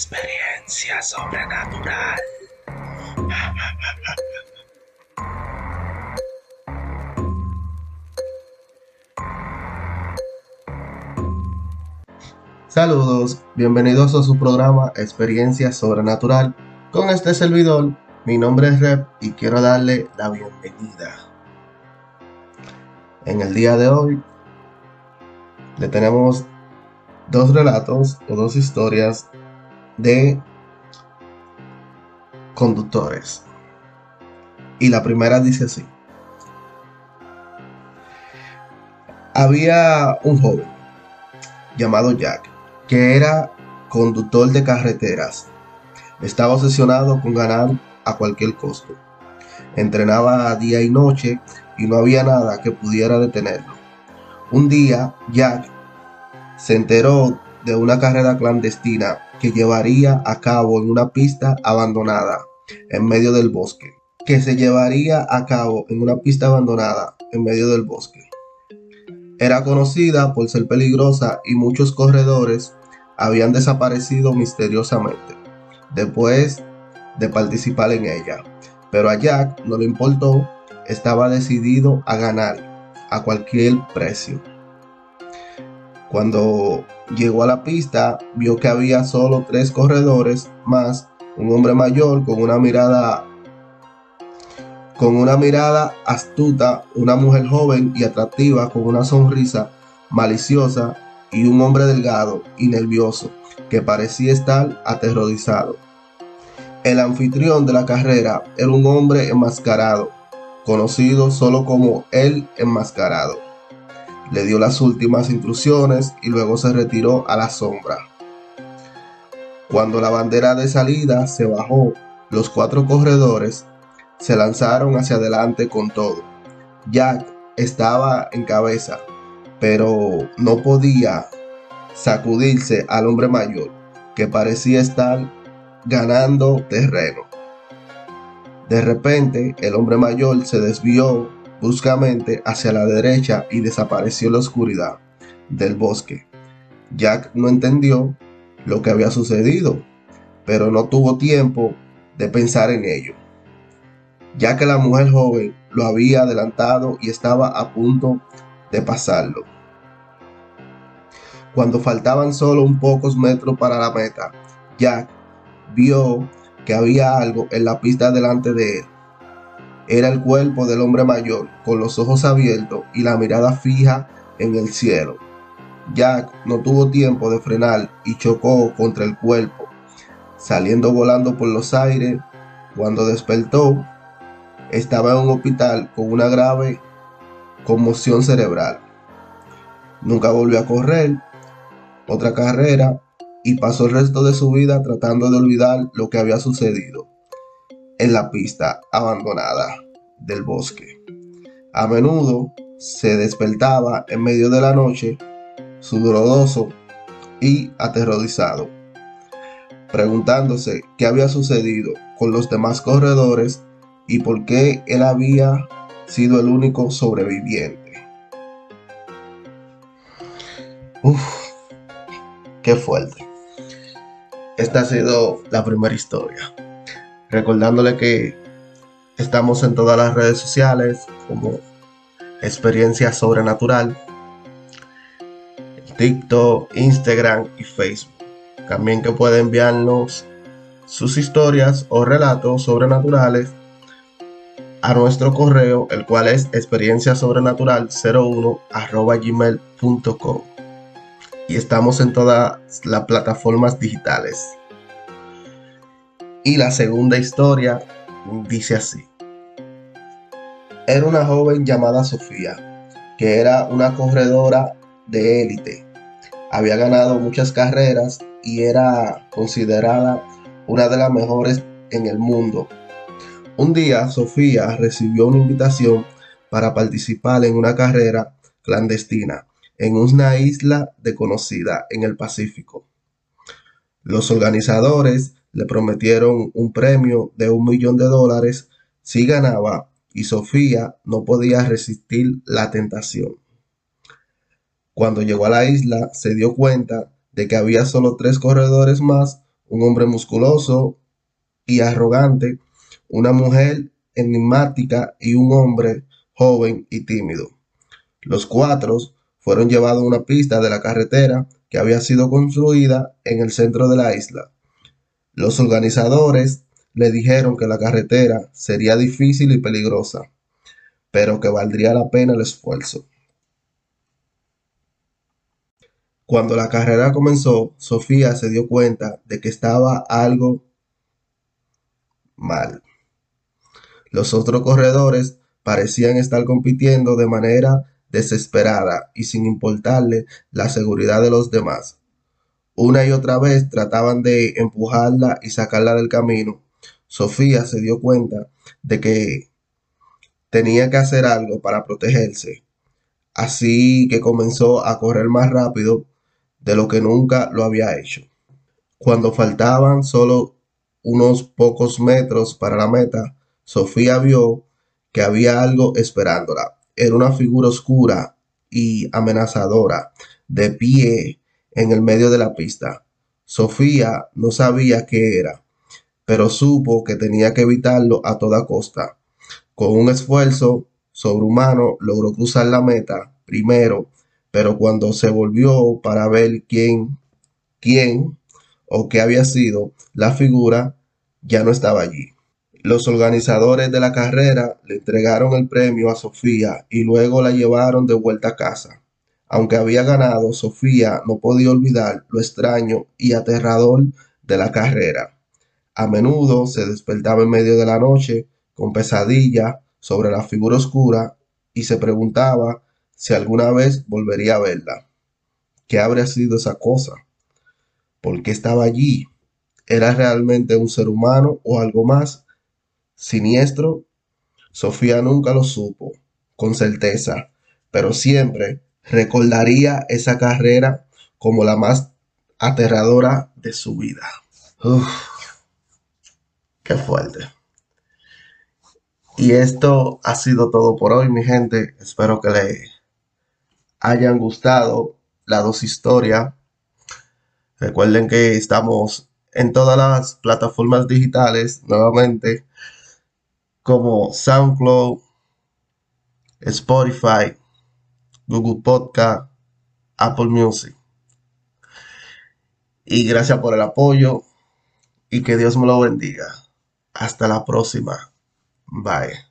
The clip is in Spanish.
Experiencia sobrenatural. Saludos, bienvenidos a su programa Experiencia Sobrenatural. Con este servidor, mi nombre es Rep y quiero darle la bienvenida. En el día de hoy le tenemos dos relatos o dos historias de conductores. Y la primera dice así. Había un joven llamado Jack que era conductor de carreteras. Estaba obsesionado con ganar a cualquier costo. Entrenaba día y noche y no había nada que pudiera detenerlo. Un día, Jack se enteró de una carrera clandestina que llevaría a cabo en una pista abandonada en medio del bosque. Que se llevaría a cabo en una pista abandonada en medio del bosque. Era conocida por ser peligrosa y muchos corredores habían desaparecido misteriosamente después de participar en ella. Pero a Jack no le importó, estaba decidido a ganar a cualquier precio. Cuando llegó a la pista, vio que había solo tres corredores más un hombre mayor con una mirada con una mirada astuta, una mujer joven y atractiva con una sonrisa maliciosa y un hombre delgado y nervioso que parecía estar aterrorizado. El anfitrión de la carrera era un hombre enmascarado, conocido solo como el enmascarado. Le dio las últimas instrucciones y luego se retiró a la sombra. Cuando la bandera de salida se bajó, los cuatro corredores se lanzaron hacia adelante con todo. Jack estaba en cabeza, pero no podía sacudirse al hombre mayor, que parecía estar ganando terreno. De repente, el hombre mayor se desvió bruscamente hacia la derecha y desapareció en la oscuridad del bosque. Jack no entendió lo que había sucedido, pero no tuvo tiempo de pensar en ello, ya que la mujer joven lo había adelantado y estaba a punto de pasarlo. Cuando faltaban solo un pocos metros para la meta, Jack vio que había algo en la pista delante de él. Era el cuerpo del hombre mayor, con los ojos abiertos y la mirada fija en el cielo. Jack no tuvo tiempo de frenar y chocó contra el cuerpo, saliendo volando por los aires. Cuando despertó, estaba en un hospital con una grave conmoción cerebral. Nunca volvió a correr otra carrera y pasó el resto de su vida tratando de olvidar lo que había sucedido en la pista abandonada del bosque. A menudo se despertaba en medio de la noche, sudoroso y aterrorizado, preguntándose qué había sucedido con los demás corredores y por qué él había sido el único sobreviviente. Uf, qué fuerte. Esta ha sido la primera historia. Recordándole que estamos en todas las redes sociales como Experiencia Sobrenatural, TikTok, Instagram y Facebook. También que puede enviarnos sus historias o relatos sobrenaturales a nuestro correo, el cual es experienciasobrenatural01 gmail.com y estamos en todas las plataformas digitales. Y la segunda historia dice así. Era una joven llamada Sofía, que era una corredora de élite. Había ganado muchas carreras y era considerada una de las mejores en el mundo. Un día Sofía recibió una invitación para participar en una carrera clandestina en una isla desconocida en el Pacífico. Los organizadores le prometieron un premio de un millón de dólares si ganaba y Sofía no podía resistir la tentación. Cuando llegó a la isla se dio cuenta de que había solo tres corredores más un hombre musculoso y arrogante, una mujer enigmática y un hombre joven y tímido. Los cuatro fueron llevados a una pista de la carretera que había sido construida en el centro de la isla. Los organizadores le dijeron que la carretera sería difícil y peligrosa, pero que valdría la pena el esfuerzo. Cuando la carrera comenzó, Sofía se dio cuenta de que estaba algo mal. Los otros corredores parecían estar compitiendo de manera desesperada y sin importarle la seguridad de los demás. Una y otra vez trataban de empujarla y sacarla del camino. Sofía se dio cuenta de que tenía que hacer algo para protegerse. Así que comenzó a correr más rápido de lo que nunca lo había hecho. Cuando faltaban solo unos pocos metros para la meta, Sofía vio que había algo esperándola. Era una figura oscura y amenazadora, de pie en el medio de la pista. Sofía no sabía qué era, pero supo que tenía que evitarlo a toda costa. Con un esfuerzo sobrehumano logró cruzar la meta primero, pero cuando se volvió para ver quién, quién o qué había sido, la figura ya no estaba allí. Los organizadores de la carrera le entregaron el premio a Sofía y luego la llevaron de vuelta a casa. Aunque había ganado, Sofía no podía olvidar lo extraño y aterrador de la carrera. A menudo se despertaba en medio de la noche con pesadilla sobre la figura oscura y se preguntaba si alguna vez volvería a verla. ¿Qué habría sido esa cosa? ¿Por qué estaba allí? ¿Era realmente un ser humano o algo más? siniestro? Sofía nunca lo supo con certeza, pero siempre recordaría esa carrera como la más aterradora de su vida. Uf, qué fuerte. Y esto ha sido todo por hoy, mi gente. Espero que les hayan gustado las dos historias. Recuerden que estamos en todas las plataformas digitales nuevamente como SoundCloud, Spotify, Google Podcast, Apple Music. Y gracias por el apoyo y que Dios me lo bendiga. Hasta la próxima. Bye.